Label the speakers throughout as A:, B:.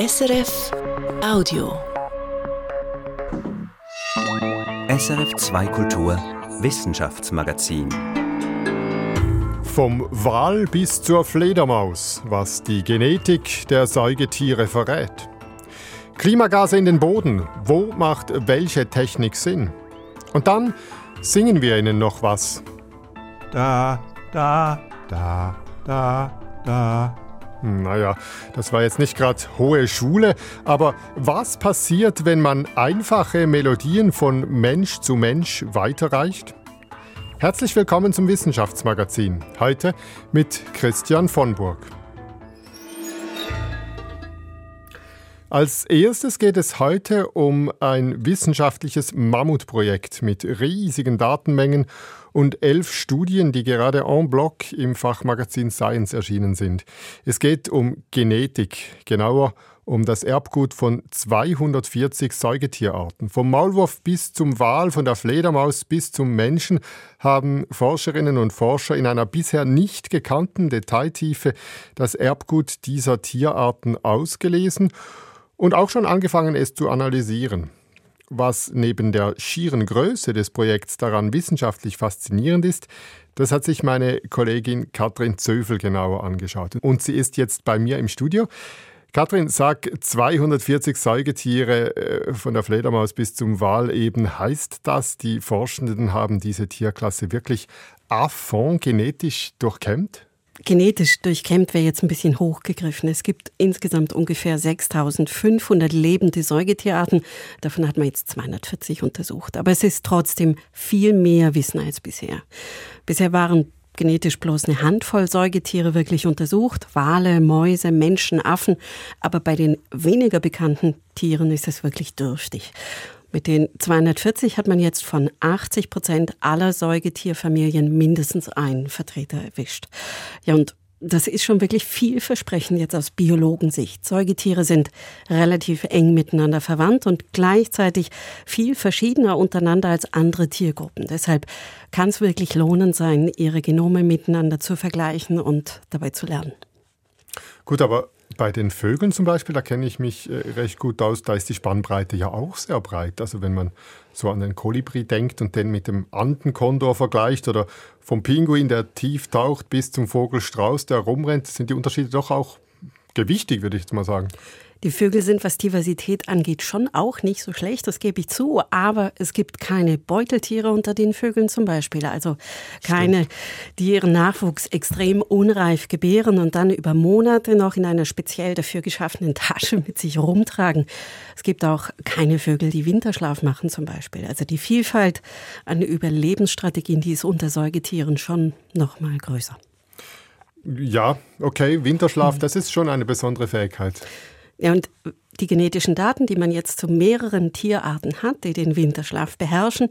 A: SRF Audio.
B: SRF 2 Kultur Wissenschaftsmagazin.
C: Vom Wal bis zur Fledermaus, was die Genetik der Säugetiere verrät. Klimagase in den Boden, wo macht welche Technik Sinn? Und dann singen wir Ihnen noch was. Da, da, da, da, da. Naja, das war jetzt nicht gerade hohe Schule, aber was passiert, wenn man einfache Melodien von Mensch zu Mensch weiterreicht? Herzlich willkommen zum Wissenschaftsmagazin. Heute mit Christian von Burg. Als erstes geht es heute um ein wissenschaftliches Mammutprojekt mit riesigen Datenmengen und elf Studien, die gerade en bloc im Fachmagazin Science erschienen sind. Es geht um Genetik, genauer um das Erbgut von 240 Säugetierarten. Vom Maulwurf bis zum Wal, von der Fledermaus bis zum Menschen haben Forscherinnen und Forscher in einer bisher nicht gekannten Detailtiefe das Erbgut dieser Tierarten ausgelesen und auch schon angefangen, es zu analysieren. Was neben der schieren Größe des Projekts daran wissenschaftlich faszinierend ist, das hat sich meine Kollegin Katrin Zöfel genauer angeschaut. Und sie ist jetzt bei mir im Studio. Katrin, sag 240 Säugetiere äh, von der Fledermaus bis zum Wal eben. Heißt das, die Forschenden haben diese Tierklasse wirklich à fond genetisch durchkämmt?
D: Genetisch durchkämmt wäre jetzt ein bisschen hochgegriffen. Es gibt insgesamt ungefähr 6500 lebende Säugetierarten. Davon hat man jetzt 240 untersucht. Aber es ist trotzdem viel mehr Wissen als bisher. Bisher waren genetisch bloß eine Handvoll Säugetiere wirklich untersucht. Wale, Mäuse, Menschen, Affen. Aber bei den weniger bekannten Tieren ist es wirklich dürftig. Mit den 240 hat man jetzt von 80 Prozent aller Säugetierfamilien mindestens einen Vertreter erwischt. Ja, und das ist schon wirklich vielversprechend jetzt aus Biologensicht. Säugetiere sind relativ eng miteinander verwandt und gleichzeitig viel verschiedener untereinander als andere Tiergruppen. Deshalb kann es wirklich lohnend sein, ihre Genome miteinander zu vergleichen und dabei zu lernen.
C: Gut, aber bei den Vögeln zum Beispiel, da kenne ich mich äh, recht gut aus, da ist die Spannbreite ja auch sehr breit. Also wenn man so an den Kolibri denkt und den mit dem Andenkondor vergleicht oder vom Pinguin, der tief taucht, bis zum Vogelstrauß, der rumrennt, sind die Unterschiede doch auch gewichtig, würde ich jetzt mal sagen.
D: Die Vögel sind, was Diversität angeht, schon auch nicht so schlecht, das gebe ich zu. Aber es gibt keine Beuteltiere unter den Vögeln zum Beispiel. Also keine, Stimmt. die ihren Nachwuchs extrem unreif gebären und dann über Monate noch in einer speziell dafür geschaffenen Tasche mit sich rumtragen. Es gibt auch keine Vögel, die Winterschlaf machen zum Beispiel. Also die Vielfalt an Überlebensstrategien, die ist unter Säugetieren schon noch mal größer.
C: Ja, okay, Winterschlaf, das ist schon eine besondere Fähigkeit.
D: Ja, und die genetischen Daten, die man jetzt zu mehreren Tierarten hat, die den Winterschlaf beherrschen,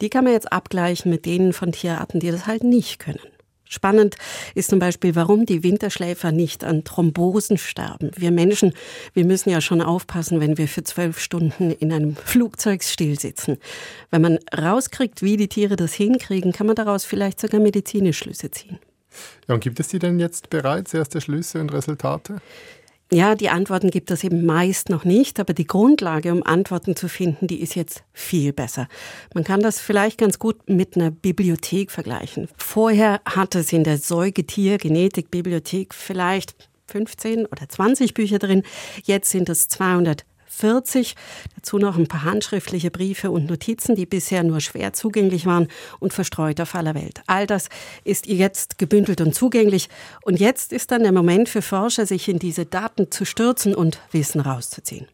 D: die kann man jetzt abgleichen mit denen von Tierarten, die das halt nicht können. Spannend ist zum Beispiel, warum die Winterschläfer nicht an Thrombosen sterben. Wir Menschen, wir müssen ja schon aufpassen, wenn wir für zwölf Stunden in einem Flugzeug stillsitzen. Wenn man rauskriegt, wie die Tiere das hinkriegen, kann man daraus vielleicht sogar medizinische Schlüsse ziehen.
C: Ja, und gibt es die denn jetzt bereits, erste Schlüsse und Resultate?
D: Ja, die Antworten gibt es eben meist noch nicht, aber die Grundlage, um Antworten zu finden, die ist jetzt viel besser. Man kann das vielleicht ganz gut mit einer Bibliothek vergleichen. Vorher hat es in der Säugetier-Genetik-Bibliothek vielleicht 15 oder 20 Bücher drin. Jetzt sind es 200 40. Dazu noch ein paar handschriftliche Briefe und Notizen, die bisher nur schwer zugänglich waren und verstreut auf aller Welt. All das ist jetzt gebündelt und zugänglich. Und jetzt ist dann der Moment für Forscher, sich in diese Daten zu stürzen und Wissen rauszuziehen.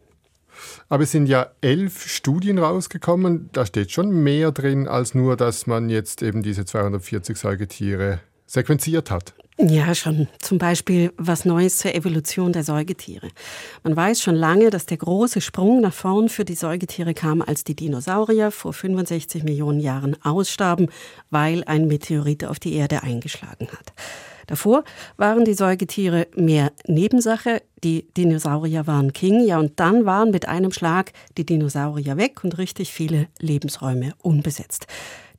C: Aber es sind ja elf Studien rausgekommen. Da steht schon mehr drin, als nur, dass man jetzt eben diese 240 Säugetiere sequenziert hat.
D: Ja, schon. Zum Beispiel was Neues zur Evolution der Säugetiere. Man weiß schon lange, dass der große Sprung nach vorn für die Säugetiere kam, als die Dinosaurier vor 65 Millionen Jahren ausstarben, weil ein Meteorit auf die Erde eingeschlagen hat. Davor waren die Säugetiere mehr Nebensache, die Dinosaurier waren King, ja, und dann waren mit einem Schlag die Dinosaurier weg und richtig viele Lebensräume unbesetzt.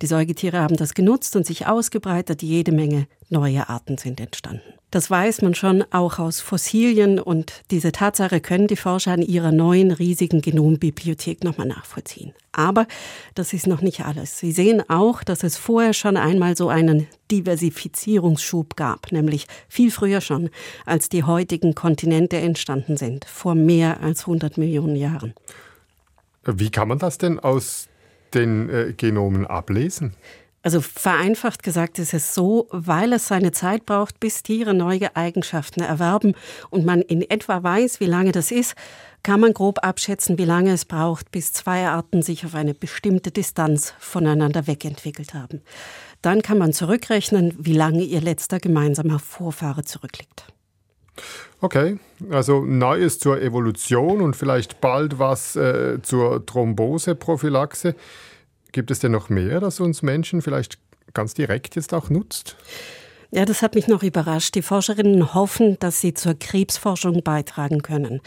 D: Die Säugetiere haben das genutzt und sich ausgebreitet. Jede Menge neue Arten sind entstanden. Das weiß man schon auch aus Fossilien und diese Tatsache können die Forscher an ihrer neuen riesigen Genombibliothek nochmal nachvollziehen. Aber das ist noch nicht alles. Sie sehen auch, dass es vorher schon einmal so einen Diversifizierungsschub gab, nämlich viel früher schon, als die heutigen Kontinente entstanden sind, vor mehr als 100 Millionen Jahren.
C: Wie kann man das denn aus den äh, Genomen ablesen?
D: Also vereinfacht gesagt ist es so, weil es seine Zeit braucht, bis Tiere neue Eigenschaften erwerben und man in etwa weiß, wie lange das ist, kann man grob abschätzen, wie lange es braucht, bis zwei Arten sich auf eine bestimmte Distanz voneinander wegentwickelt haben. Dann kann man zurückrechnen, wie lange ihr letzter gemeinsamer Vorfahre zurückliegt.
C: Okay, also Neues zur Evolution und vielleicht bald was äh, zur Thromboseprophylaxe. Gibt es denn noch mehr, das uns Menschen vielleicht ganz direkt jetzt auch nutzt?
D: Ja, das hat mich noch überrascht. Die Forscherinnen hoffen, dass sie zur Krebsforschung beitragen können.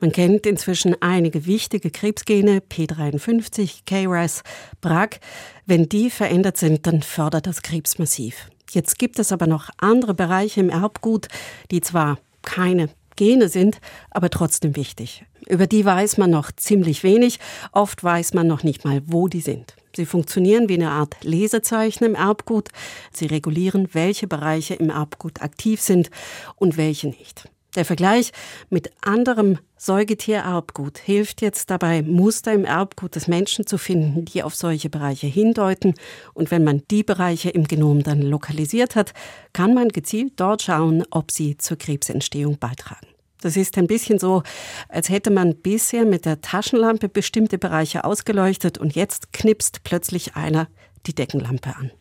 D: Man kennt inzwischen einige wichtige Krebsgene, P53, KRAS, BRAC. Wenn die verändert sind, dann fördert das Krebs massiv. Jetzt gibt es aber noch andere Bereiche im Erbgut, die zwar keine Gene sind, aber trotzdem wichtig. Über die weiß man noch ziemlich wenig. Oft weiß man noch nicht mal, wo die sind. Sie funktionieren wie eine Art Lesezeichen im Erbgut. Sie regulieren, welche Bereiche im Erbgut aktiv sind und welche nicht. Der Vergleich mit anderem Säugetiererbgut hilft jetzt dabei, Muster im Erbgut des Menschen zu finden, die auf solche Bereiche hindeuten. Und wenn man die Bereiche im Genom dann lokalisiert hat, kann man gezielt dort schauen, ob sie zur Krebsentstehung beitragen. Das ist ein bisschen so, als hätte man bisher mit der Taschenlampe bestimmte Bereiche ausgeleuchtet und jetzt knipst plötzlich einer die Deckenlampe an.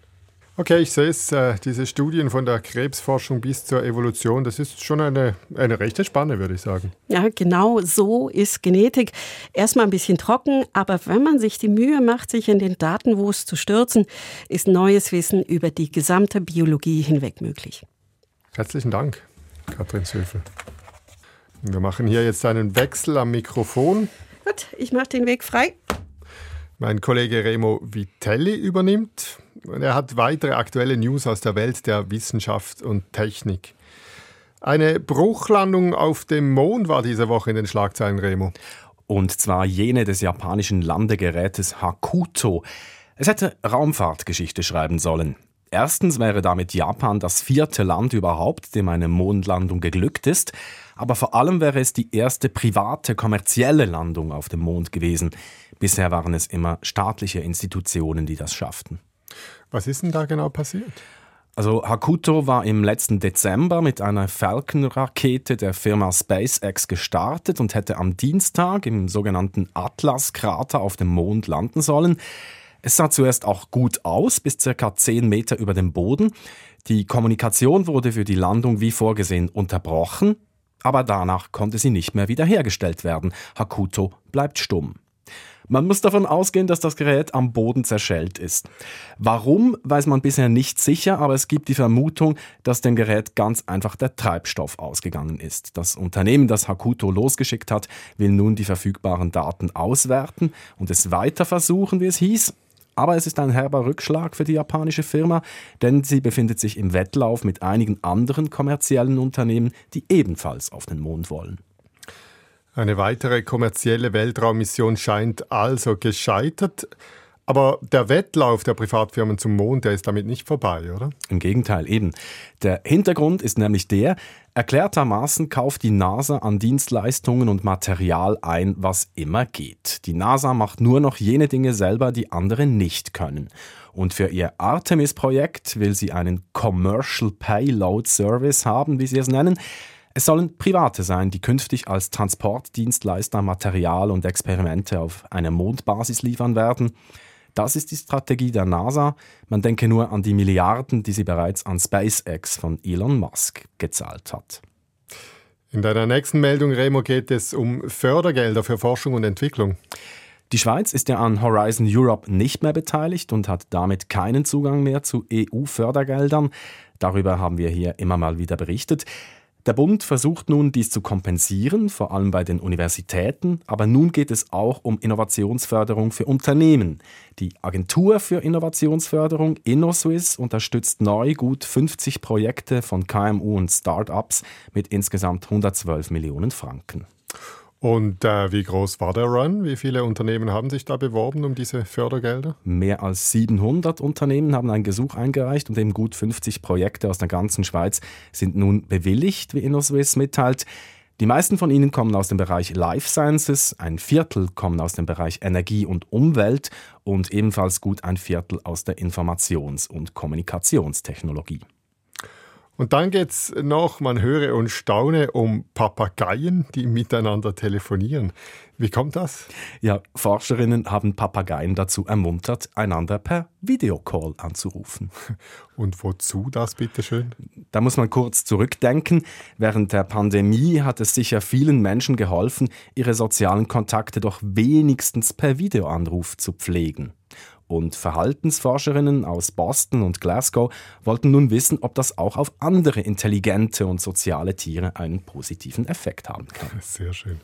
C: Okay, ich sehe es, äh, diese Studien von der Krebsforschung bis zur Evolution, das ist schon eine, eine rechte Spanne, würde ich sagen.
D: Ja, genau so ist Genetik. Erstmal ein bisschen trocken, aber wenn man sich die Mühe macht, sich in den Datenwust zu stürzen, ist neues Wissen über die gesamte Biologie hinweg möglich.
C: Herzlichen Dank, Katrin Söfel. Wir machen hier jetzt einen Wechsel am Mikrofon.
D: Gut, ich mache den Weg frei.
C: Mein Kollege Remo Vitelli übernimmt. Er hat weitere aktuelle News aus der Welt der Wissenschaft und Technik. Eine Bruchlandung auf dem Mond war diese Woche in den Schlagzeilen, Remo.
E: Und zwar jene des japanischen Landegerätes Hakuto. Es hätte Raumfahrtgeschichte schreiben sollen. Erstens wäre damit Japan das vierte Land überhaupt, dem eine Mondlandung geglückt ist aber vor allem wäre es die erste private kommerzielle Landung auf dem Mond gewesen. Bisher waren es immer staatliche Institutionen, die das schafften.
C: Was ist denn da genau passiert?
E: Also Hakuto war im letzten Dezember mit einer Falcon-Rakete der Firma SpaceX gestartet und hätte am Dienstag im sogenannten Atlas-Krater auf dem Mond landen sollen. Es sah zuerst auch gut aus, bis circa 10 Meter über dem Boden. Die Kommunikation wurde für die Landung wie vorgesehen unterbrochen aber danach konnte sie nicht mehr wiederhergestellt werden. Hakuto bleibt stumm. Man muss davon ausgehen, dass das Gerät am Boden zerschellt ist. Warum, weiß man bisher nicht sicher, aber es gibt die Vermutung, dass dem Gerät ganz einfach der Treibstoff ausgegangen ist. Das Unternehmen, das Hakuto losgeschickt hat, will nun die verfügbaren Daten auswerten und es weiter versuchen, wie es hieß. Aber es ist ein herber Rückschlag für die japanische Firma, denn sie befindet sich im Wettlauf mit einigen anderen kommerziellen Unternehmen, die ebenfalls auf den Mond wollen.
C: Eine weitere kommerzielle Weltraummission scheint also gescheitert. Aber der Wettlauf der Privatfirmen zum Mond, der ist damit nicht vorbei, oder?
E: Im Gegenteil, eben. Der Hintergrund ist nämlich der, erklärtermaßen kauft die NASA an Dienstleistungen und Material ein, was immer geht. Die NASA macht nur noch jene Dinge selber, die andere nicht können. Und für ihr Artemis-Projekt will sie einen Commercial Payload Service haben, wie sie es nennen. Es sollen Private sein, die künftig als Transportdienstleister Material und Experimente auf eine Mondbasis liefern werden. Das ist die Strategie der NASA. Man denke nur an die Milliarden, die sie bereits an SpaceX von Elon Musk gezahlt hat.
C: In deiner nächsten Meldung, Remo, geht es um Fördergelder für Forschung und Entwicklung.
E: Die Schweiz ist ja an Horizon Europe nicht mehr beteiligt und hat damit keinen Zugang mehr zu EU-Fördergeldern. Darüber haben wir hier immer mal wieder berichtet. Der Bund versucht nun, dies zu kompensieren, vor allem bei den Universitäten, aber nun geht es auch um Innovationsförderung für Unternehmen. Die Agentur für Innovationsförderung InnoSwiss unterstützt neu gut 50 Projekte von KMU und Start-ups mit insgesamt 112 Millionen Franken.
C: Und äh, wie groß war der Run? Wie viele Unternehmen haben sich da beworben um diese Fördergelder?
E: Mehr als 700 Unternehmen haben einen Gesuch eingereicht und eben gut 50 Projekte aus der ganzen Schweiz sind nun bewilligt, wie InnoSwiss mitteilt. Die meisten von ihnen kommen aus dem Bereich Life Sciences, ein Viertel kommen aus dem Bereich Energie und Umwelt und ebenfalls gut ein Viertel aus der Informations- und Kommunikationstechnologie.
C: Und dann geht es noch, man höre und staune, um Papageien, die miteinander telefonieren. Wie kommt das?
E: Ja, Forscherinnen haben Papageien dazu ermuntert, einander per Videocall anzurufen.
C: Und wozu das bitteschön?
E: Da muss man kurz zurückdenken. Während der Pandemie hat es sicher vielen Menschen geholfen, ihre sozialen Kontakte doch wenigstens per Videoanruf zu pflegen. Und Verhaltensforscherinnen aus Boston und Glasgow wollten nun wissen, ob das auch auf andere intelligente und soziale Tiere einen positiven Effekt haben kann.
C: Sehr schön.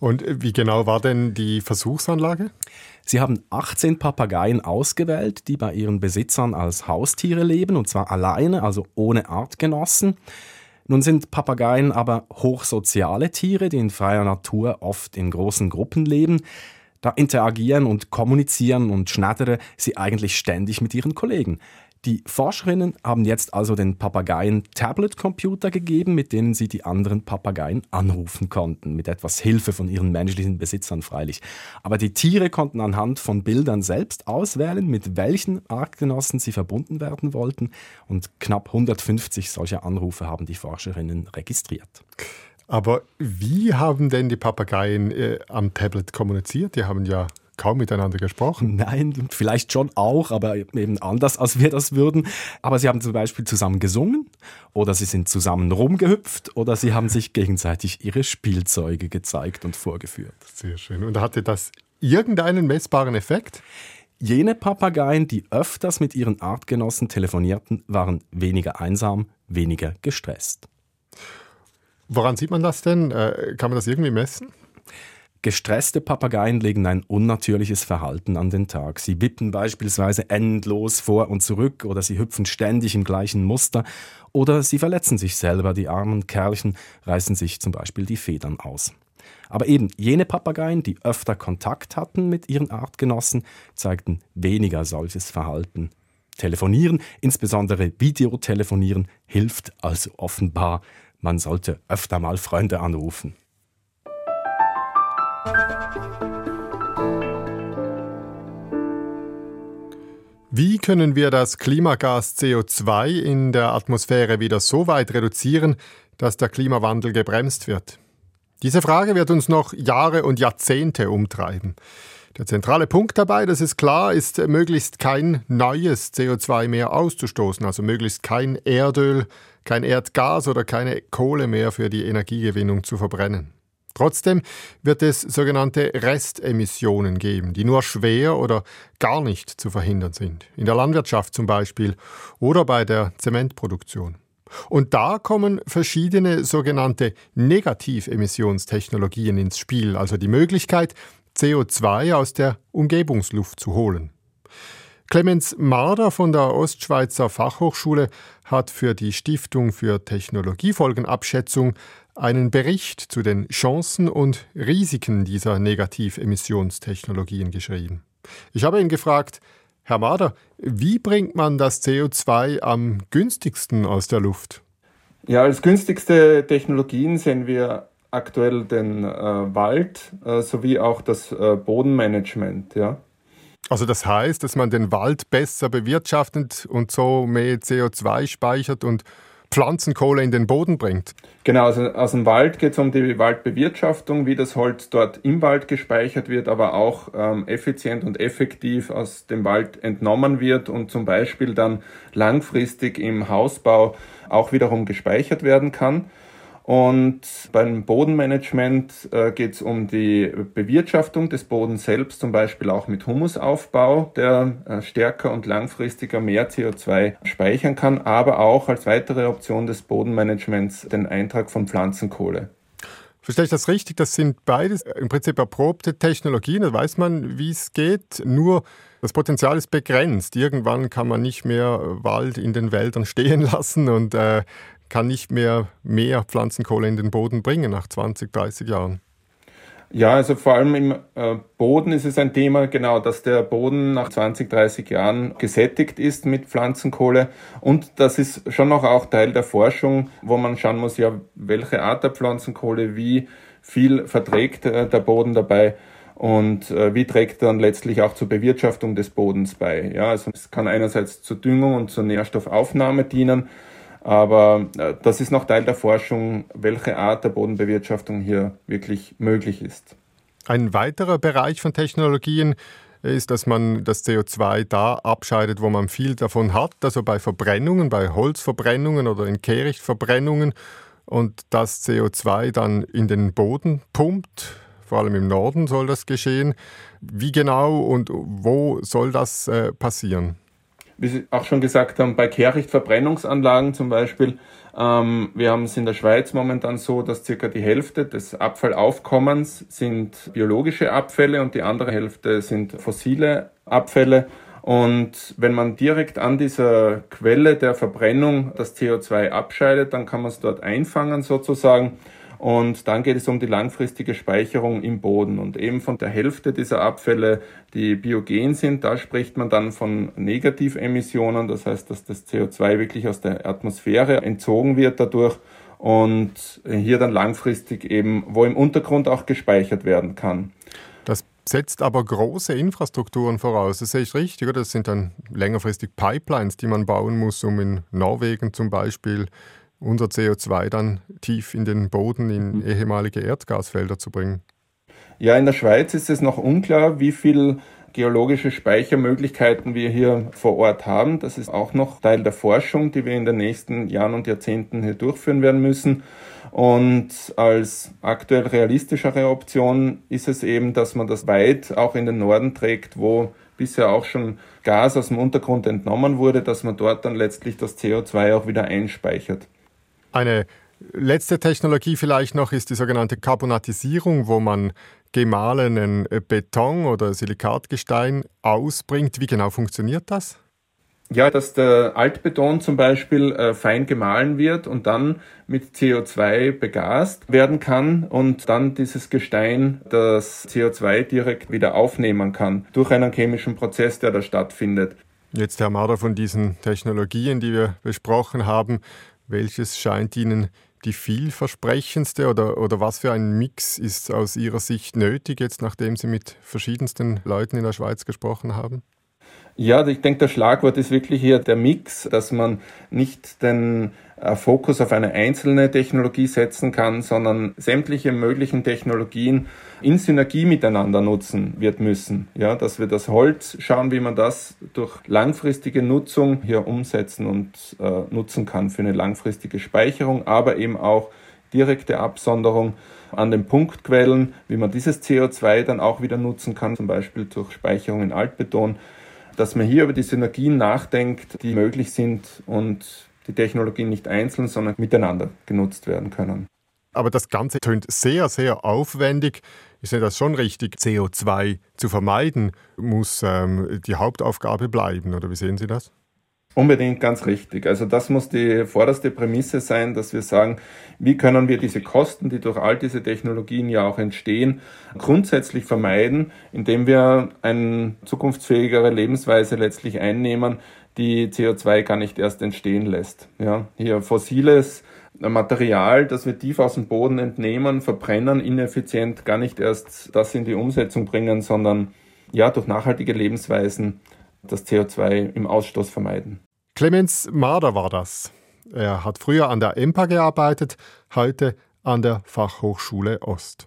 C: Und wie genau war denn die Versuchsanlage?
E: Sie haben 18 Papageien ausgewählt, die bei ihren Besitzern als Haustiere leben, und zwar alleine, also ohne Artgenossen. Nun sind Papageien aber hochsoziale Tiere, die in freier Natur oft in großen Gruppen leben. Da interagieren und kommunizieren und schnattern sie eigentlich ständig mit ihren Kollegen. Die Forscherinnen haben jetzt also den Papageien Tablet-Computer gegeben, mit denen sie die anderen Papageien anrufen konnten, mit etwas Hilfe von ihren menschlichen Besitzern freilich. Aber die Tiere konnten anhand von Bildern selbst auswählen, mit welchen Artgenossen sie verbunden werden wollten, und knapp 150 solcher Anrufe haben die Forscherinnen registriert.
C: Aber wie haben denn die Papageien äh, am Tablet kommuniziert? Die haben ja kaum miteinander gesprochen.
E: Nein, vielleicht schon auch, aber eben anders, als wir das würden. Aber sie haben zum Beispiel zusammen gesungen oder sie sind zusammen rumgehüpft oder sie haben sich gegenseitig ihre Spielzeuge gezeigt und vorgeführt.
C: Sehr schön. Und hatte das irgendeinen messbaren Effekt?
E: Jene Papageien, die öfters mit ihren Artgenossen telefonierten, waren weniger einsam, weniger gestresst.
C: Woran sieht man das denn? Äh, kann man das irgendwie messen?
E: Gestresste Papageien legen ein unnatürliches Verhalten an den Tag. Sie wippen beispielsweise endlos vor und zurück oder sie hüpfen ständig im gleichen Muster oder sie verletzen sich selber. Die armen Kerlchen reißen sich zum Beispiel die Federn aus. Aber eben jene Papageien, die öfter Kontakt hatten mit ihren Artgenossen, zeigten weniger solches Verhalten. Telefonieren, insbesondere Videotelefonieren, hilft also offenbar man sollte öfter mal Freunde anrufen.
C: Wie können wir das Klimagas CO2 in der Atmosphäre wieder so weit reduzieren, dass der Klimawandel gebremst wird? Diese Frage wird uns noch Jahre und Jahrzehnte umtreiben. Der zentrale Punkt dabei, das ist klar, ist möglichst kein neues CO2 mehr auszustoßen, also möglichst kein Erdöl, kein Erdgas oder keine Kohle mehr für die Energiegewinnung zu verbrennen. Trotzdem wird es sogenannte Restemissionen geben, die nur schwer oder gar nicht zu verhindern sind. In der Landwirtschaft zum Beispiel oder bei der Zementproduktion. Und da kommen verschiedene sogenannte Negativemissionstechnologien ins Spiel, also die Möglichkeit, CO2 aus der Umgebungsluft zu holen. Clemens Marder von der Ostschweizer Fachhochschule hat für die Stiftung für Technologiefolgenabschätzung einen Bericht zu den Chancen und Risiken dieser Negativemissionstechnologien geschrieben. Ich habe ihn gefragt, Herr Marder, wie bringt man das CO2 am günstigsten aus der Luft?
F: Ja, als günstigste Technologien sehen wir aktuell den äh, Wald äh, sowie auch das äh, Bodenmanagement. Ja.
C: Also das heißt, dass man den Wald besser bewirtschaftet und so mehr CO2 speichert und Pflanzenkohle in den Boden bringt.
F: Genau, also aus dem Wald geht es um die Waldbewirtschaftung, wie das Holz dort im Wald gespeichert wird, aber auch ähm, effizient und effektiv aus dem Wald entnommen wird und zum Beispiel dann langfristig im Hausbau auch wiederum gespeichert werden kann. Und beim Bodenmanagement äh, geht es um die Bewirtschaftung des Bodens selbst, zum Beispiel auch mit Humusaufbau, der äh, stärker und langfristiger mehr CO2 speichern kann, aber auch als weitere Option des Bodenmanagements den Eintrag von Pflanzenkohle.
C: Verstehe ich das richtig? Das sind beides im Prinzip erprobte Technologien, da weiß man, wie es geht. Nur das Potenzial ist begrenzt. Irgendwann kann man nicht mehr Wald in den Wäldern stehen lassen und äh, kann nicht mehr mehr Pflanzenkohle in den Boden bringen nach 20, 30 Jahren.
F: Ja, also vor allem im äh, Boden ist es ein Thema, genau, dass der Boden nach 20, 30 Jahren gesättigt ist mit Pflanzenkohle. Und das ist schon noch auch Teil der Forschung, wo man schauen muss, ja, welche Art der Pflanzenkohle, wie viel verträgt äh, der Boden dabei und äh, wie trägt dann letztlich auch zur Bewirtschaftung des Bodens bei. Ja, also es kann einerseits zur Düngung und zur Nährstoffaufnahme dienen, aber äh, das ist noch Teil der Forschung, welche Art der Bodenbewirtschaftung hier wirklich möglich ist.
C: Ein weiterer Bereich von Technologien ist, dass man das CO2 da abscheidet, wo man viel davon hat, also bei Verbrennungen, bei Holzverbrennungen oder in Kehrichtverbrennungen und das CO2 dann in den Boden pumpt. Vor allem im Norden soll das geschehen. Wie genau und wo soll das äh, passieren?
F: Wie Sie auch schon gesagt haben, bei Kehrichtverbrennungsanlagen zum Beispiel, ähm, wir haben es in der Schweiz momentan so, dass circa die Hälfte des Abfallaufkommens sind biologische Abfälle und die andere Hälfte sind fossile Abfälle. Und wenn man direkt an dieser Quelle der Verbrennung das CO2 abscheidet, dann kann man es dort einfangen sozusagen. Und dann geht es um die langfristige Speicherung im Boden. Und eben von der Hälfte dieser Abfälle, die biogen sind, da spricht man dann von Negativemissionen. Das heißt, dass das CO2 wirklich aus der Atmosphäre entzogen wird dadurch und hier dann langfristig eben, wo im Untergrund auch gespeichert werden kann.
C: Das setzt aber große Infrastrukturen voraus. Das sehe ich richtig, oder? Das sind dann längerfristig Pipelines, die man bauen muss, um in Norwegen zum Beispiel unser CO2 dann tief in den Boden, in mhm. ehemalige Erdgasfelder zu bringen?
F: Ja, in der Schweiz ist es noch unklar, wie viel geologische Speichermöglichkeiten wir hier vor Ort haben. Das ist auch noch Teil der Forschung, die wir in den nächsten Jahren und Jahrzehnten hier durchführen werden müssen. Und als aktuell realistischere Option ist es eben, dass man das weit auch in den Norden trägt, wo bisher auch schon Gas aus dem Untergrund entnommen wurde, dass man dort dann letztlich das CO2 auch wieder einspeichert.
C: Eine letzte Technologie vielleicht noch ist die sogenannte Carbonatisierung, wo man gemahlenen Beton oder Silikatgestein ausbringt. Wie genau funktioniert das?
F: Ja, dass der Altbeton zum Beispiel äh, fein gemahlen wird und dann mit CO2 begast werden kann und dann dieses Gestein das CO2 direkt wieder aufnehmen kann durch einen chemischen Prozess, der da stattfindet.
C: Jetzt, Herr Marder, von diesen Technologien, die wir besprochen haben, welches scheint Ihnen die vielversprechendste oder, oder was für ein Mix ist aus Ihrer Sicht nötig, jetzt nachdem Sie mit verschiedensten Leuten in der Schweiz gesprochen haben?
F: Ja, ich denke, der Schlagwort ist wirklich hier der Mix, dass man nicht den äh, Fokus auf eine einzelne Technologie setzen kann, sondern sämtliche möglichen Technologien in Synergie miteinander nutzen wird müssen. Ja, dass wir das Holz schauen, wie man das durch langfristige Nutzung hier umsetzen und äh, nutzen kann für eine langfristige Speicherung, aber eben auch direkte Absonderung an den Punktquellen, wie man dieses CO2 dann auch wieder nutzen kann, zum Beispiel durch Speicherung in Altbeton dass man hier über die Synergien nachdenkt, die möglich sind und die Technologien nicht einzeln, sondern miteinander genutzt werden können.
C: Aber das Ganze tönt sehr, sehr aufwendig. Ich sehe das schon richtig. CO2 zu vermeiden muss ähm, die Hauptaufgabe bleiben, oder wie sehen Sie das?
F: Unbedingt ganz richtig. Also das muss die vorderste Prämisse sein, dass wir sagen, wie können wir diese Kosten, die durch all diese Technologien ja auch entstehen, grundsätzlich vermeiden, indem wir eine zukunftsfähigere Lebensweise letztlich einnehmen, die CO2 gar nicht erst entstehen lässt. Ja, hier fossiles Material, das wir tief aus dem Boden entnehmen, verbrennen, ineffizient, gar nicht erst das in die Umsetzung bringen, sondern ja, durch nachhaltige Lebensweisen das CO2 im Ausstoß vermeiden.
C: Clemens Marder war das. Er hat früher an der EMPA gearbeitet, heute an der Fachhochschule Ost.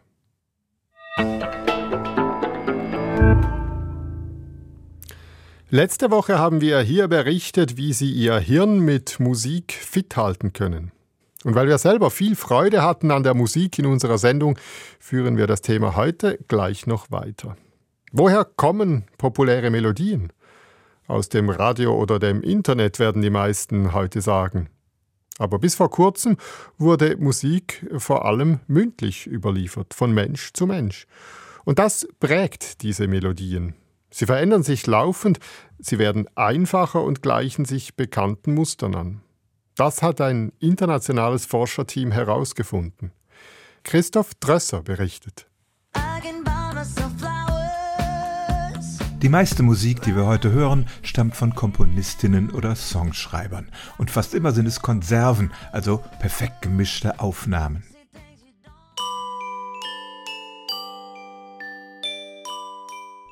C: Letzte Woche haben wir hier berichtet, wie Sie Ihr Hirn mit Musik fit halten können. Und weil wir selber viel Freude hatten an der Musik in unserer Sendung, führen wir das Thema heute gleich noch weiter. Woher kommen populäre Melodien? Aus dem Radio oder dem Internet werden die meisten heute sagen. Aber bis vor kurzem wurde Musik vor allem mündlich überliefert, von Mensch zu Mensch. Und das prägt diese Melodien. Sie verändern sich laufend, sie werden einfacher und gleichen sich bekannten Mustern an. Das hat ein internationales Forscherteam herausgefunden. Christoph Drösser berichtet.
G: Die meiste Musik, die wir heute hören, stammt von Komponistinnen oder Songschreibern. Und fast immer sind es Konserven, also perfekt gemischte Aufnahmen.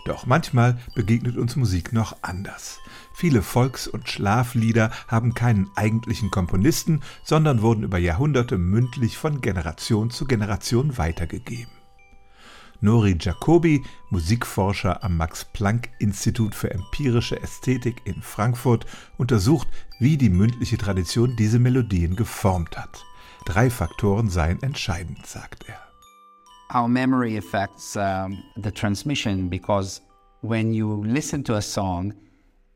G: Doch manchmal begegnet uns Musik noch anders. Viele Volks- und Schlaflieder haben keinen eigentlichen Komponisten, sondern wurden über Jahrhunderte mündlich von Generation zu Generation weitergegeben. Nori Jacobi, Musikforscher am Max-Planck-Institut für empirische Ästhetik in Frankfurt, untersucht, wie die mündliche Tradition diese Melodien geformt hat. Drei Faktoren seien entscheidend, sagt er.
H: Our memory affects um, the transmission because when you listen to a song,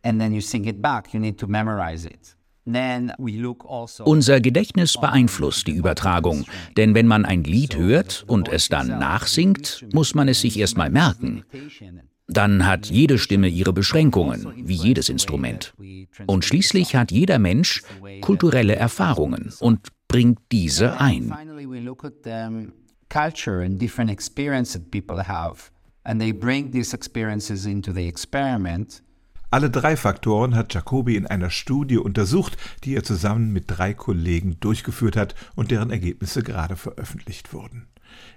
H: and then you sing it back. You need to memorize it.
I: Also Unser Gedächtnis beeinflusst die Übertragung, denn wenn man ein Lied hört und es dann nachsingt, muss man es sich erstmal merken. Dann hat jede Stimme ihre Beschränkungen, wie jedes Instrument. Und schließlich hat jeder Mensch kulturelle Erfahrungen und bringt diese ein.
H: Culture and different experiences people have, and they bring these experiences into the experiment.
G: Alle drei Faktoren hat Jacobi in einer Studie untersucht, die er zusammen mit drei Kollegen durchgeführt hat und deren Ergebnisse gerade veröffentlicht wurden.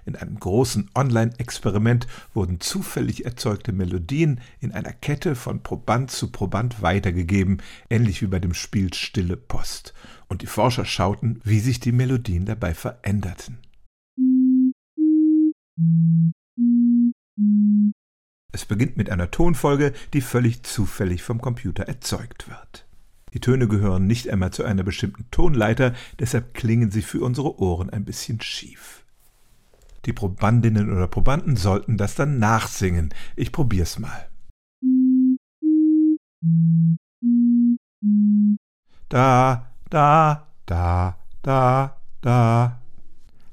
G: In einem großen Online-Experiment wurden zufällig erzeugte Melodien in einer Kette von Proband zu Proband weitergegeben, ähnlich wie bei dem Spiel Stille Post. Und die Forscher schauten, wie sich die Melodien dabei veränderten. Es beginnt mit einer Tonfolge, die völlig zufällig vom Computer erzeugt wird. Die Töne gehören nicht einmal zu einer bestimmten Tonleiter, deshalb klingen sie für unsere Ohren ein bisschen schief. Die Probandinnen oder Probanden sollten das dann nachsingen. Ich probier's mal. Da, da, da, da, da,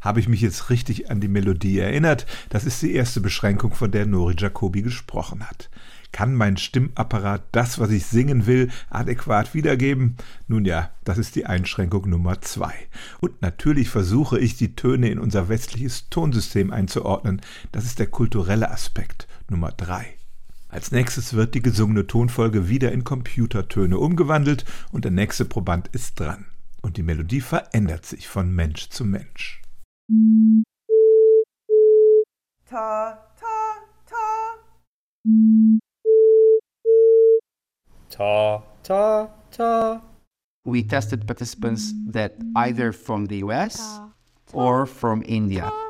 G: habe ich mich jetzt richtig an die Melodie erinnert? Das ist die erste Beschränkung, von der Nori Jacobi gesprochen hat. Kann mein Stimmapparat das, was ich singen will, adäquat wiedergeben? Nun ja, das ist die Einschränkung Nummer zwei. Und natürlich versuche ich, die Töne in unser westliches Tonsystem einzuordnen. Das ist der kulturelle Aspekt Nummer drei. Als nächstes wird die gesungene Tonfolge wieder in Computertöne umgewandelt und der nächste Proband ist dran. Und die Melodie verändert sich von Mensch zu Mensch. Ta, ta, ta.
H: Ta, ta, ta. We tested participants that either from the US or from India. And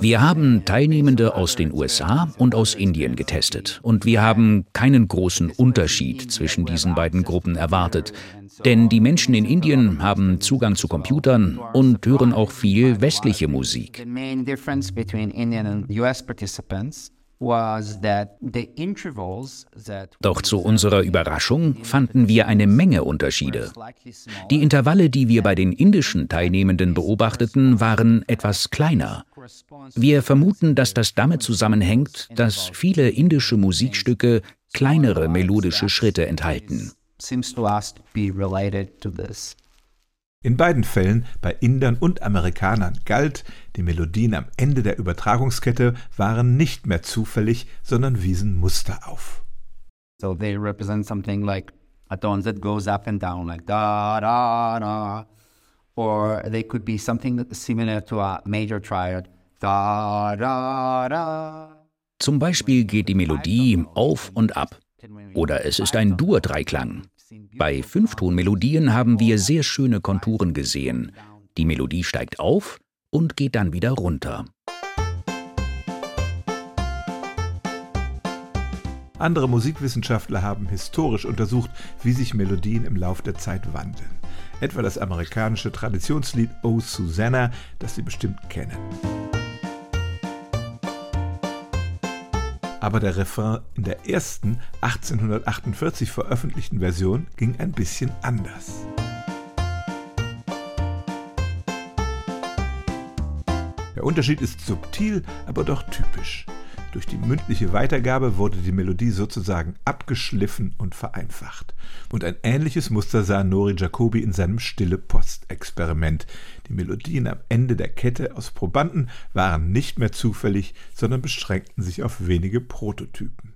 I: Wir haben Teilnehmende aus den USA und aus Indien getestet und wir haben keinen großen Unterschied zwischen diesen beiden Gruppen erwartet, denn die Menschen in Indien haben Zugang zu Computern und hören auch viel westliche Musik. US doch zu unserer Überraschung fanden wir eine Menge Unterschiede. Die Intervalle, die wir bei den indischen Teilnehmenden beobachteten, waren etwas kleiner. Wir vermuten, dass das damit zusammenhängt, dass viele indische Musikstücke kleinere melodische Schritte enthalten.
G: In beiden Fällen, bei Indern und Amerikanern, galt, die Melodien am Ende der Übertragungskette waren nicht mehr zufällig, sondern wiesen Muster auf. So they represent something like a tone that goes up and down, like da da da. Or they could be something similar to a major triad, da da da.
I: Zum Beispiel geht die Melodie auf und ab. Oder es ist ein Dur-Dreiklang. Bei Fünftonmelodien haben wir sehr schöne Konturen gesehen. Die Melodie steigt auf und geht dann wieder runter.
G: Andere Musikwissenschaftler haben historisch untersucht, wie sich Melodien im Lauf der Zeit wandeln. Etwa das amerikanische Traditionslied Oh Susanna, das Sie bestimmt kennen. Aber der Refrain in der ersten 1848 veröffentlichten Version ging ein bisschen anders. Der Unterschied ist subtil, aber doch typisch. Durch die mündliche Weitergabe wurde die Melodie sozusagen abgeschliffen und vereinfacht. Und ein ähnliches Muster sah Nori Jacobi in seinem Stille Post-Experiment. Die Melodien am Ende der Kette aus Probanden waren nicht mehr zufällig, sondern beschränkten sich auf wenige Prototypen.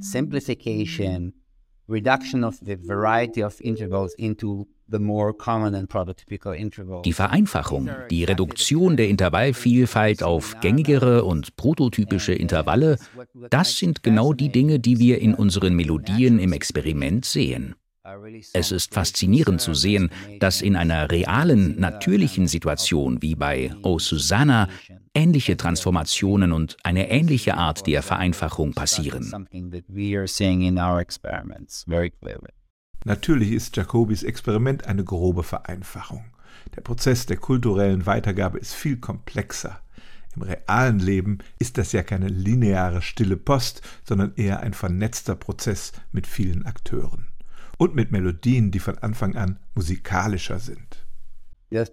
H: Simplification, reduction of the variety of intervals into
I: die Vereinfachung, die Reduktion der Intervallvielfalt auf gängigere und prototypische Intervalle, das sind genau die Dinge, die wir in unseren Melodien im Experiment sehen. Es ist faszinierend zu sehen, dass in einer realen, natürlichen Situation wie bei Oh Susanna ähnliche Transformationen und eine ähnliche Art der Vereinfachung passieren.
G: Natürlich ist Jacobis Experiment eine grobe Vereinfachung. Der Prozess der kulturellen Weitergabe ist viel komplexer. Im realen Leben ist das ja keine lineare stille Post, sondern eher ein vernetzter Prozess mit vielen Akteuren. Und mit Melodien, die von Anfang an musikalischer sind.
I: Wir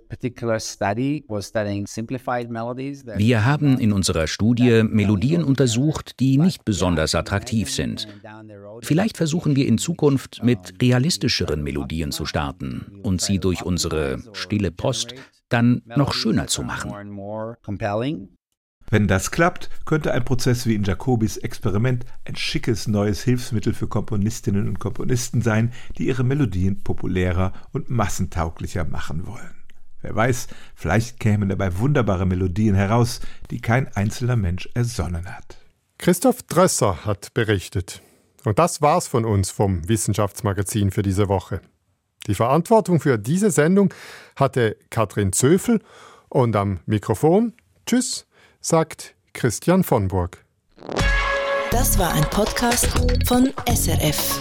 I: haben in unserer Studie Melodien untersucht, die nicht besonders attraktiv sind. Vielleicht versuchen wir in Zukunft mit realistischeren Melodien zu starten und sie durch unsere stille Post dann noch schöner zu machen.
G: Wenn das klappt, könnte ein Prozess wie in Jacobis Experiment ein schickes neues Hilfsmittel für Komponistinnen und Komponisten sein, die ihre Melodien populärer und massentauglicher machen wollen. Wer weiß, vielleicht kämen dabei wunderbare Melodien heraus, die kein einzelner Mensch ersonnen hat.
C: Christoph Drösser hat berichtet. Und das war's von uns vom Wissenschaftsmagazin für diese Woche. Die Verantwortung für diese Sendung hatte Katrin Zöfel und am Mikrofon Tschüss, sagt Christian von Burg.
A: Das war ein Podcast von SRF.